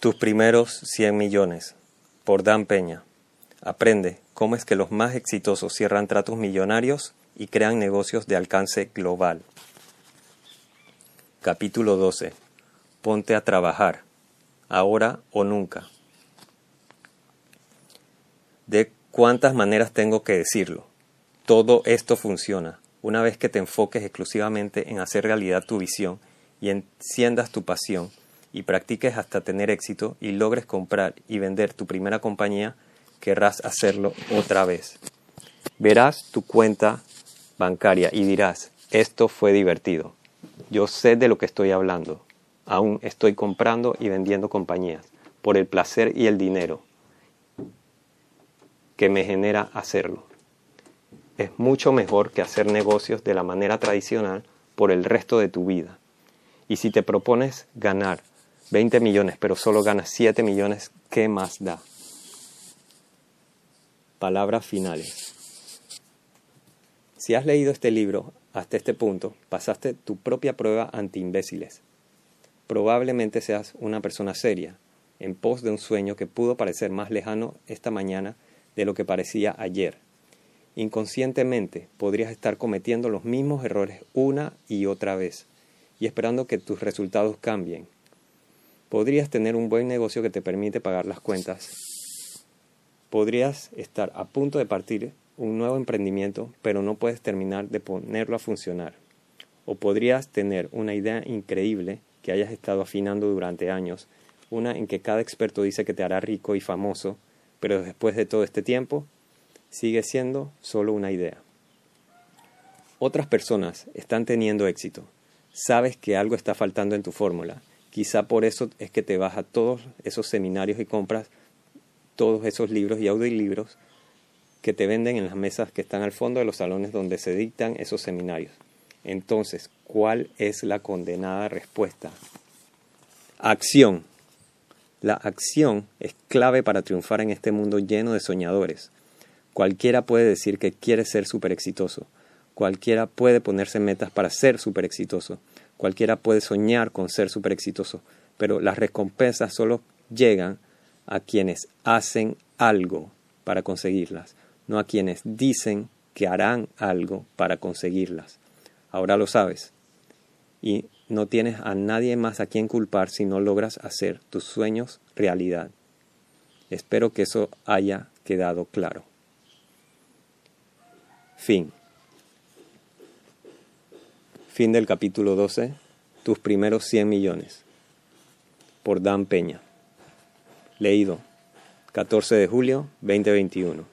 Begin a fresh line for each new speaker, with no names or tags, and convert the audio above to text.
Tus primeros 100 millones, por Dan Peña. Aprende cómo es que los más exitosos cierran tratos millonarios y crean negocios de alcance global. Capítulo 12. Ponte a trabajar, ahora o nunca. ¿De cuántas maneras tengo que decirlo? Todo esto funciona una vez que te enfoques exclusivamente en hacer realidad tu visión y enciendas tu pasión y practiques hasta tener éxito y logres comprar y vender tu primera compañía, querrás hacerlo otra vez. Verás tu cuenta bancaria y dirás, esto fue divertido. Yo sé de lo que estoy hablando. Aún estoy comprando y vendiendo compañías por el placer y el dinero que me genera hacerlo. Es mucho mejor que hacer negocios de la manera tradicional por el resto de tu vida. Y si te propones ganar 20 millones, pero solo ganas 7 millones, ¿qué más da? Palabras finales. Si has leído este libro hasta este punto, pasaste tu propia prueba ante imbéciles. Probablemente seas una persona seria, en pos de un sueño que pudo parecer más lejano esta mañana de lo que parecía ayer. Inconscientemente podrías estar cometiendo los mismos errores una y otra vez y esperando que tus resultados cambien. Podrías tener un buen negocio que te permite pagar las cuentas. Podrías estar a punto de partir un nuevo emprendimiento, pero no puedes terminar de ponerlo a funcionar. O podrías tener una idea increíble que hayas estado afinando durante años, una en que cada experto dice que te hará rico y famoso, pero después de todo este tiempo sigue siendo solo una idea. Otras personas están teniendo éxito, sabes que algo está faltando en tu fórmula. Quizá por eso es que te vas a todos esos seminarios y compras todos esos libros y audiolibros que te venden en las mesas que están al fondo de los salones donde se dictan esos seminarios. Entonces, ¿cuál es la condenada respuesta? Acción. La acción es clave para triunfar en este mundo lleno de soñadores. Cualquiera puede decir que quiere ser súper exitoso, Cualquiera puede ponerse metas para ser súper exitoso. Cualquiera puede soñar con ser súper exitoso. Pero las recompensas solo llegan a quienes hacen algo para conseguirlas, no a quienes dicen que harán algo para conseguirlas. Ahora lo sabes. Y no tienes a nadie más a quien culpar si no logras hacer tus sueños realidad. Espero que eso haya quedado claro. Fin. Fin del capítulo 12. Tus primeros 100 millones. Por Dan Peña. Leído. 14 de julio 2021.